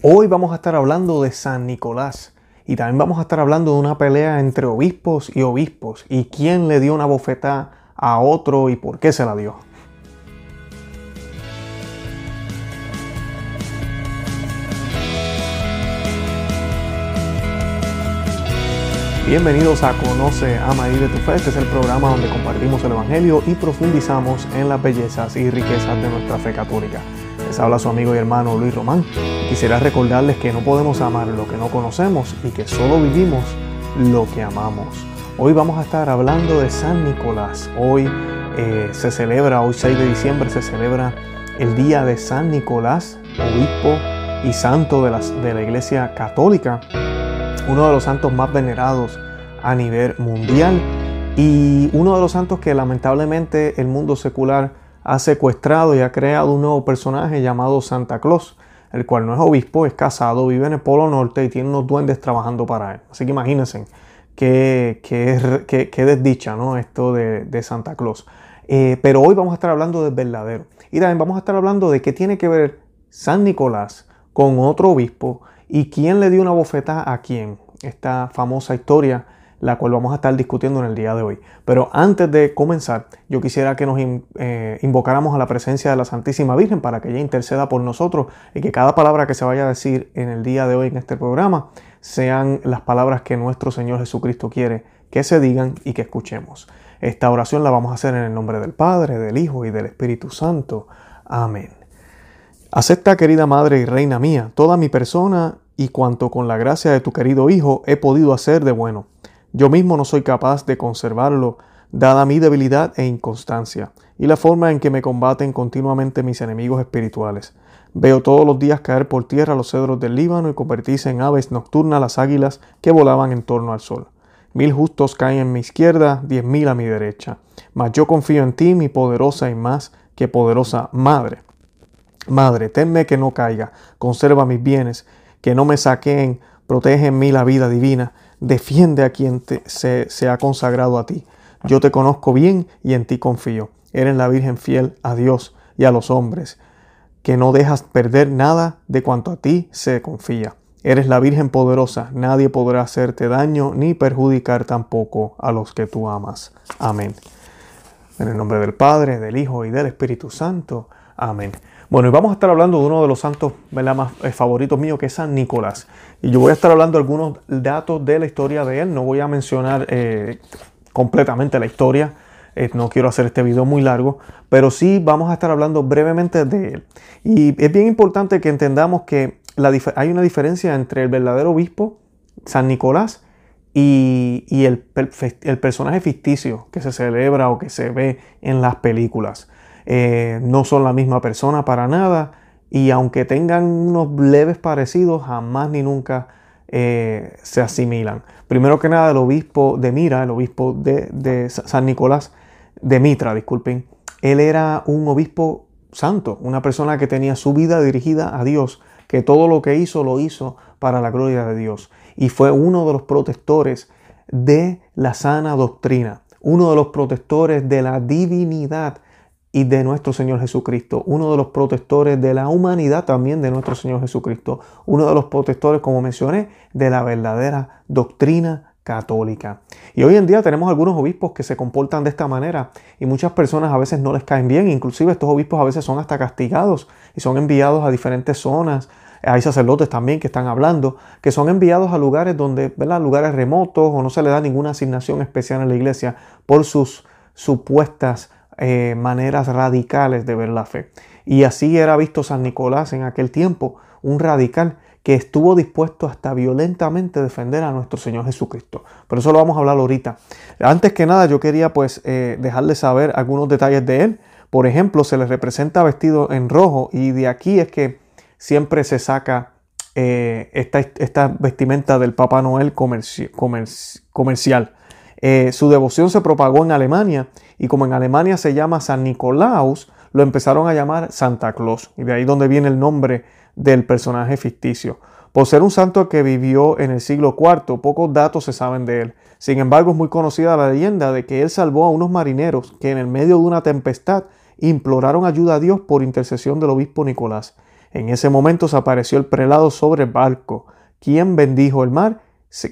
Hoy vamos a estar hablando de San Nicolás y también vamos a estar hablando de una pelea entre obispos y obispos y quién le dio una bofetada a otro y por qué se la dio. Bienvenidos a Conoce, Ama y de tu Fe. Este es el programa donde compartimos el Evangelio y profundizamos en las bellezas y riquezas de nuestra fe católica. Les habla su amigo y hermano Luis Román. Quisiera recordarles que no podemos amar lo que no conocemos y que solo vivimos lo que amamos. Hoy vamos a estar hablando de San Nicolás. Hoy eh, se celebra, hoy 6 de diciembre se celebra el día de San Nicolás, obispo y santo de, de la Iglesia Católica uno de los santos más venerados a nivel mundial y uno de los santos que lamentablemente el mundo secular ha secuestrado y ha creado un nuevo personaje llamado Santa Claus, el cual no es obispo, es casado, vive en el Polo Norte y tiene unos duendes trabajando para él. Así que imagínense qué, qué, desdicha ¿no? esto de, Santa Claus. Eh, pero hoy vamos a estar hablando del verdadero. Y también vamos a estar hablando de qué tiene que ver San Nicolás con otro obispo ¿Y quién le dio una bofetada a quién? Esta famosa historia, la cual vamos a estar discutiendo en el día de hoy. Pero antes de comenzar, yo quisiera que nos eh, invocáramos a la presencia de la Santísima Virgen para que ella interceda por nosotros y que cada palabra que se vaya a decir en el día de hoy en este programa sean las palabras que nuestro Señor Jesucristo quiere que se digan y que escuchemos. Esta oración la vamos a hacer en el nombre del Padre, del Hijo y del Espíritu Santo. Amén. Acepta, querida Madre y Reina mía, toda mi persona y cuanto con la gracia de tu querido Hijo he podido hacer de bueno. Yo mismo no soy capaz de conservarlo, dada mi debilidad e inconstancia, y la forma en que me combaten continuamente mis enemigos espirituales. Veo todos los días caer por tierra los cedros del Líbano y convertirse en aves nocturnas las águilas que volaban en torno al sol. Mil justos caen en mi izquierda, diez mil a mi derecha. Mas yo confío en ti, mi poderosa y más que poderosa Madre. Madre, tenme que no caiga, conserva mis bienes, que no me saqueen, protege en mí la vida divina, defiende a quien se, se ha consagrado a ti. Yo te conozco bien y en ti confío. Eres la Virgen fiel a Dios y a los hombres, que no dejas perder nada de cuanto a ti se confía. Eres la Virgen poderosa, nadie podrá hacerte daño ni perjudicar tampoco a los que tú amas. Amén. En el nombre del Padre, del Hijo y del Espíritu Santo. Amén. Bueno, y vamos a estar hablando de uno de los santos más eh, favoritos míos, que es San Nicolás. Y yo voy a estar hablando de algunos datos de la historia de él. No voy a mencionar eh, completamente la historia. Eh, no quiero hacer este video muy largo, pero sí vamos a estar hablando brevemente de él. Y es bien importante que entendamos que hay una diferencia entre el verdadero obispo, San Nicolás, y, el, el personaje ficticio que se celebra o que se ve en las películas. Eh, no son la misma persona para nada y aunque tengan unos leves parecidos, jamás ni nunca eh, se asimilan. Primero que nada, el obispo de Mira, el obispo de, San Nicolás, de Mitra, disculpen, él era un obispo santo, una persona que tenía su vida dirigida a Dios, que todo lo que hizo lo hizo para la gloria de Dios. Y fue uno de los protectores de la sana doctrina, uno de los protectores de la divinidad y de nuestro Señor Jesucristo, uno de los protectores de la humanidad también de nuestro Señor Jesucristo, uno de los protectores, como mencioné, de la verdadera doctrina católica. Y hoy en día tenemos algunos obispos que se comportan de esta manera y muchas personas a veces no les caen bien, inclusive estos obispos a veces son hasta castigados y son enviados a diferentes zonas. Hay sacerdotes también que están hablando, que son enviados a lugares donde, ¿verdad? Lugares remotos o no se le da ninguna asignación especial en la iglesia por sus supuestas eh, maneras radicales de ver la fe. Y así era visto San Nicolás en aquel tiempo, un radical que estuvo dispuesto hasta violentamente defender a nuestro Señor Jesucristo. Por eso lo vamos a hablar ahorita. Antes que nada, yo quería pues eh, dejarles saber algunos detalles de él. Por ejemplo, se le representa vestido en rojo y de aquí es que siempre se saca eh, esta, vestimenta del Papá Noel comercial. Eh, su devoción se propagó en Alemania y como en Alemania se llama San Nicolaus, lo empezaron a llamar Santa Claus y de ahí donde viene el nombre del personaje ficticio. Por ser un santo que vivió en el siglo IV, pocos datos se saben de él. Sin embargo, es muy conocida la leyenda de que él salvó a unos marineros que en el medio de una tempestad imploraron ayuda a Dios por intercesión del obispo Nicolás. En ese momento se apareció el prelado sobre el barco, quien bendijo el mar,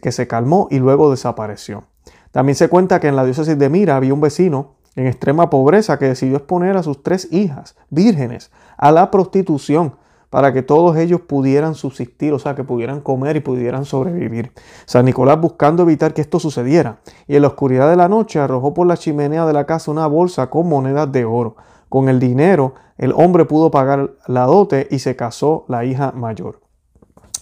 que se calmó y luego desapareció. También se cuenta que en la diócesis de Mira había un vecino en extrema pobreza que decidió exponer a sus tres hijas vírgenes a la prostitución para que todos ellos pudieran subsistir, o sea, que pudieran comer y pudieran sobrevivir. San Nicolás buscando evitar que esto sucediera, y en la oscuridad de la noche arrojó por la chimenea de la casa una bolsa con monedas de oro. Con el dinero, el hombre pudo pagar la dote y se casó la hija mayor.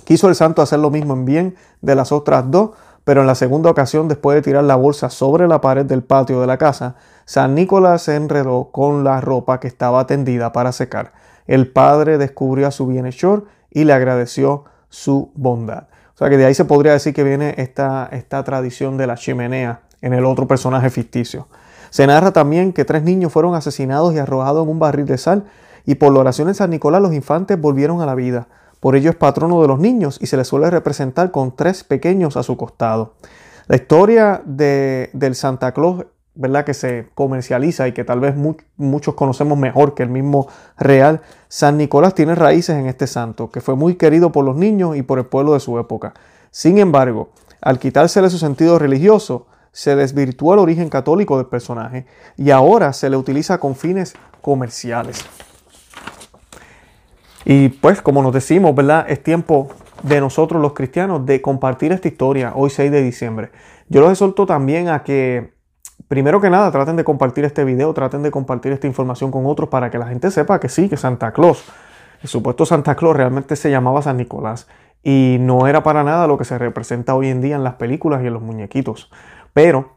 Quiso el santo hacer lo mismo en bien de las otras dos, pero en la segunda ocasión, después de tirar la bolsa sobre la pared del patio de la casa, San Nicolás se enredó con la ropa que estaba tendida para secar el padre descubrió a su bienhechor y le agradeció su bondad. O sea que de ahí se podría decir que viene esta, esta tradición de la chimenea en el otro personaje ficticio. Se narra también que tres niños fueron asesinados y arrojados en un barril de sal y por la oración de San Nicolás los infantes volvieron a la vida. Por ello es patrono de los niños y se les suele representar con tres pequeños a su costado. La historia de, del Santa Claus ¿verdad? que se comercializa y que tal vez muchos conocemos mejor que el mismo real, San Nicolás tiene raíces en este santo, que fue muy querido por los niños y por el pueblo de su época. Sin embargo, al quitársele su sentido religioso, se desvirtuó el origen católico del personaje y ahora se le utiliza con fines comerciales. Y pues, como nos decimos, ¿verdad? Es tiempo de nosotros los cristianos de compartir esta historia hoy 6 de diciembre. Yo los exhorto también a que Primero que nada, traten de compartir este video, traten de compartir esta información con otros para que la gente sepa que sí, que Santa Claus, el supuesto Santa Claus realmente se llamaba San Nicolás y no era para nada lo que se representa hoy en día en las películas y en los muñequitos. Pero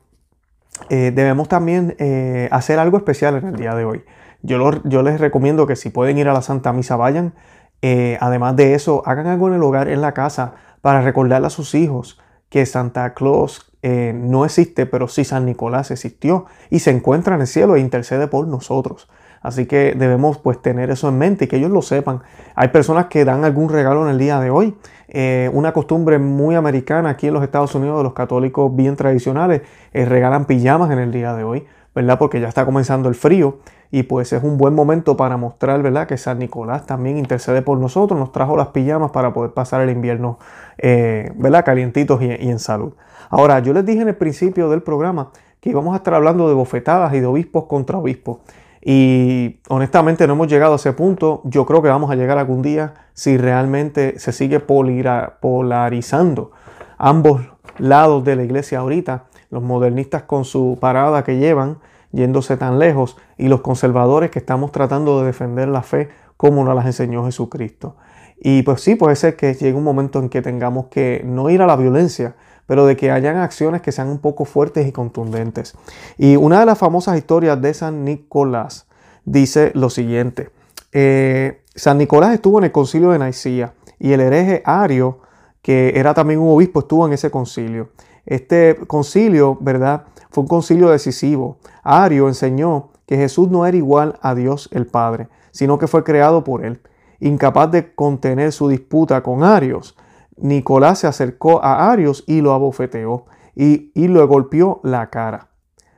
eh, debemos también eh, hacer algo especial en el día de hoy. Yo, les recomiendo que si pueden ir a la Santa Misa vayan. Eh, además de eso, hagan algo en el hogar, en la casa, para recordarle a sus hijos que Santa Claus eh, no existe, pero sí San Nicolás existió y se encuentra en el cielo e intercede por nosotros. Así que debemos pues tener eso en mente y que ellos lo sepan. Hay personas que dan algún regalo en el día de hoy. Eh, una costumbre muy americana aquí en los Estados Unidos de los católicos bien tradicionales, eh, regalan pijamas en el día de hoy, ¿verdad? Porque ya está comenzando el frío y pues es un buen momento para mostrar, ¿verdad? Que San Nicolás también intercede por nosotros, nos trajo las pijamas para poder pasar el invierno, ¿verdad? Calientitos y en salud. Ahora, yo les dije en el principio del programa que íbamos a estar hablando de bofetadas y de obispos contra obispos. Y honestamente no hemos llegado a ese punto. Yo creo que vamos a llegar algún día si realmente se sigue polarizando ambos lados de la iglesia ahorita. Los modernistas con su parada que llevan, yéndose tan lejos, y los conservadores que estamos tratando de defender la fe como nos las enseñó Jesucristo. Y pues sí, puede ser que llegue un momento en que tengamos que no ir a la violencia, pero de que hayan acciones que sean un poco fuertes y contundentes. Y una de las famosas historias de San Nicolás dice lo siguiente. Eh, San Nicolás estuvo en el concilio de Nicía y el hereje Ario, que era también un obispo, estuvo en ese concilio. Este concilio, ¿verdad? Fue un concilio decisivo. Ario enseñó que Jesús no era igual a Dios el Padre, sino que fue creado por él. Incapaz de contener su disputa con Arios, Nicolás se acercó a Arios y lo abofeteó y, y le golpeó la cara.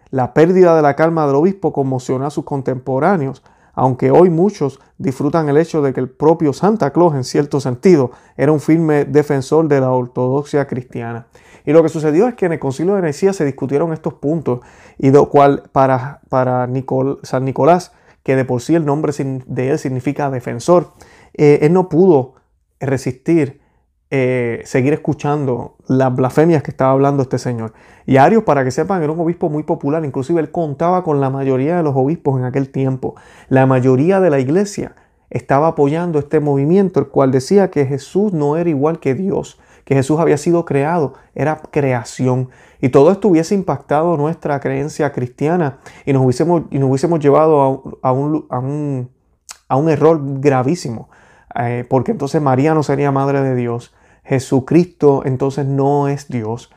La pérdida de la calma del obispo conmocionó a sus contemporáneos, aunque hoy muchos disfrutan el hecho de que el propio Santa Claus, en cierto sentido, era un firme defensor de la ortodoxia cristiana. Y lo que sucedió es que en el concilio de Nicea se discutieron estos puntos, y lo cual para, para San Nicolás, que de por sí el nombre de él significa defensor, eh, él no pudo resistir eh, seguir escuchando las blasfemias que estaba hablando este señor. Y Arios, para que sepan, era un obispo muy popular, inclusive él contaba con la mayoría de los obispos en aquel tiempo. La mayoría de la iglesia estaba apoyando este movimiento, el cual decía que Jesús no era igual que Dios, que Jesús había sido creado, era creación. Y todo esto hubiese impactado nuestra creencia cristiana y nos hubiésemos, y nos hubiésemos llevado a, un, a, un, a un error gravísimo. Eh, porque entonces María no sería madre de Dios, Jesucristo entonces no es Dios,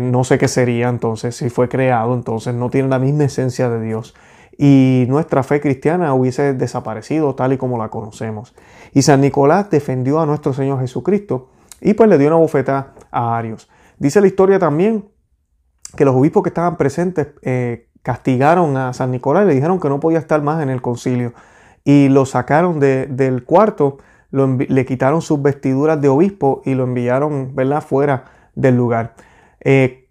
no sé qué sería entonces si fue creado, entonces no tiene la misma esencia de Dios y nuestra fe cristiana hubiese desaparecido tal y como la conocemos. Y San Nicolás defendió a nuestro Señor Jesucristo y pues le dio una bofeta a Arios. Dice la historia también que los obispos que estaban presentes eh, castigaron a San Nicolás y le dijeron que no podía estar más en el concilio y lo sacaron del cuarto le quitaron sus vestiduras de obispo y lo enviaron ¿verdad? fuera del lugar. Eh,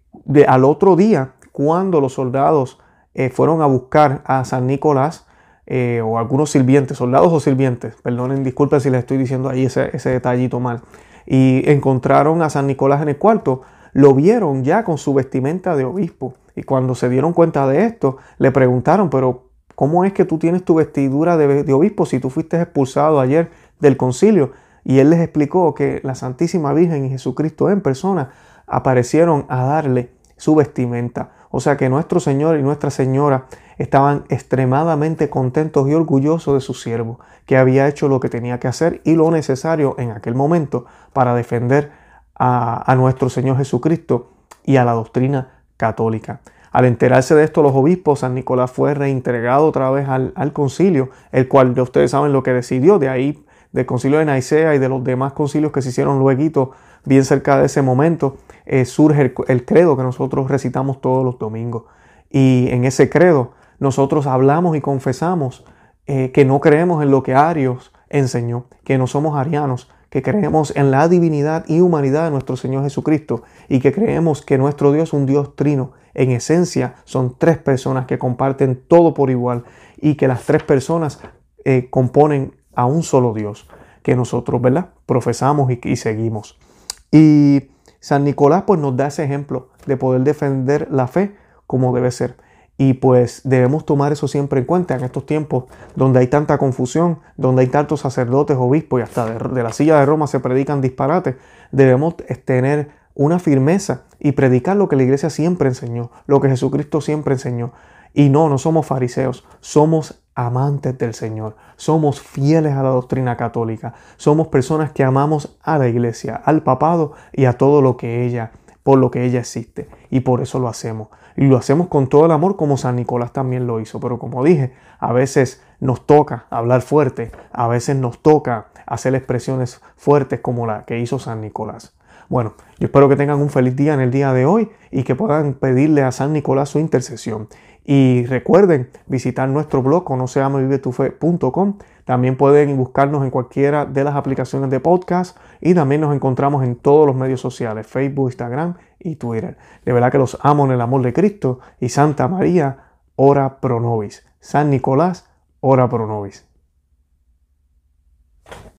al otro día, cuando los soldados eh, fueron a buscar a San Nicolás, eh, o algunos sirvientes, soldados o sirvientes, perdonen, disculpen si les estoy diciendo ahí ese, ese detallito mal, y encontraron a San Nicolás en el cuarto, lo vieron ya con su vestimenta de obispo. Y cuando se dieron cuenta de esto, le preguntaron, pero ¿cómo es que tú tienes tu vestidura de, de obispo si tú fuiste expulsado ayer del concilio? Y él les explicó que la Santísima Virgen y Jesucristo en persona aparecieron a darle su vestimenta. O sea que nuestro Señor y Nuestra Señora estaban extremadamente contentos y orgullosos de su siervo, que había hecho lo que tenía que hacer y lo necesario en aquel momento para defender a, nuestro Señor Jesucristo y a la doctrina católica. Al enterarse de esto, los obispos, San Nicolás fue reintegrado otra vez al, al concilio, el cual de ustedes saben lo que decidió, de ahí del concilio de Nicea y de los demás concilios que se hicieron luego, bien cerca de ese momento, eh, surge el, credo que nosotros recitamos todos los domingos. Y en ese credo nosotros hablamos y confesamos eh, que no creemos en lo que Arios enseñó, que no somos arianos, que creemos en la divinidad y humanidad de nuestro Señor Jesucristo y que creemos que nuestro Dios es un Dios trino. En esencia son tres personas que comparten todo por igual y que las tres personas eh, componen a un solo Dios que nosotros, ¿verdad? Profesamos y, seguimos. Y San Nicolás pues nos da ese ejemplo de poder defender la fe como debe ser. Y pues debemos tomar eso siempre en cuenta en estos tiempos donde hay tanta confusión, donde hay tantos sacerdotes, obispos y hasta de, la silla de Roma se predican disparates. Debemos tener una firmeza y predicar lo que la iglesia siempre enseñó, lo que Jesucristo siempre enseñó. Y no, no somos fariseos, somos amantes del Señor, somos fieles a la doctrina católica, somos personas que amamos a la iglesia, al papado y a todo lo que ella, por lo que ella existe. Y por eso lo hacemos. Y lo hacemos con todo el amor como San Nicolás también lo hizo. Pero como dije, a veces nos toca hablar fuerte, a veces nos toca hacer expresiones fuertes como la que hizo San Nicolás. Bueno, yo espero que tengan un feliz día en el día de hoy y que puedan pedirle a San Nicolás su intercesión. Y recuerden visitar nuestro blog conoceamevivetufe.com. También pueden buscarnos en cualquiera de las aplicaciones de podcast y también nos encontramos en todos los medios sociales, Facebook, Instagram y Twitter. De verdad que los amo en el amor de Cristo y Santa María, ora pro nobis. San Nicolás, ora pro nobis.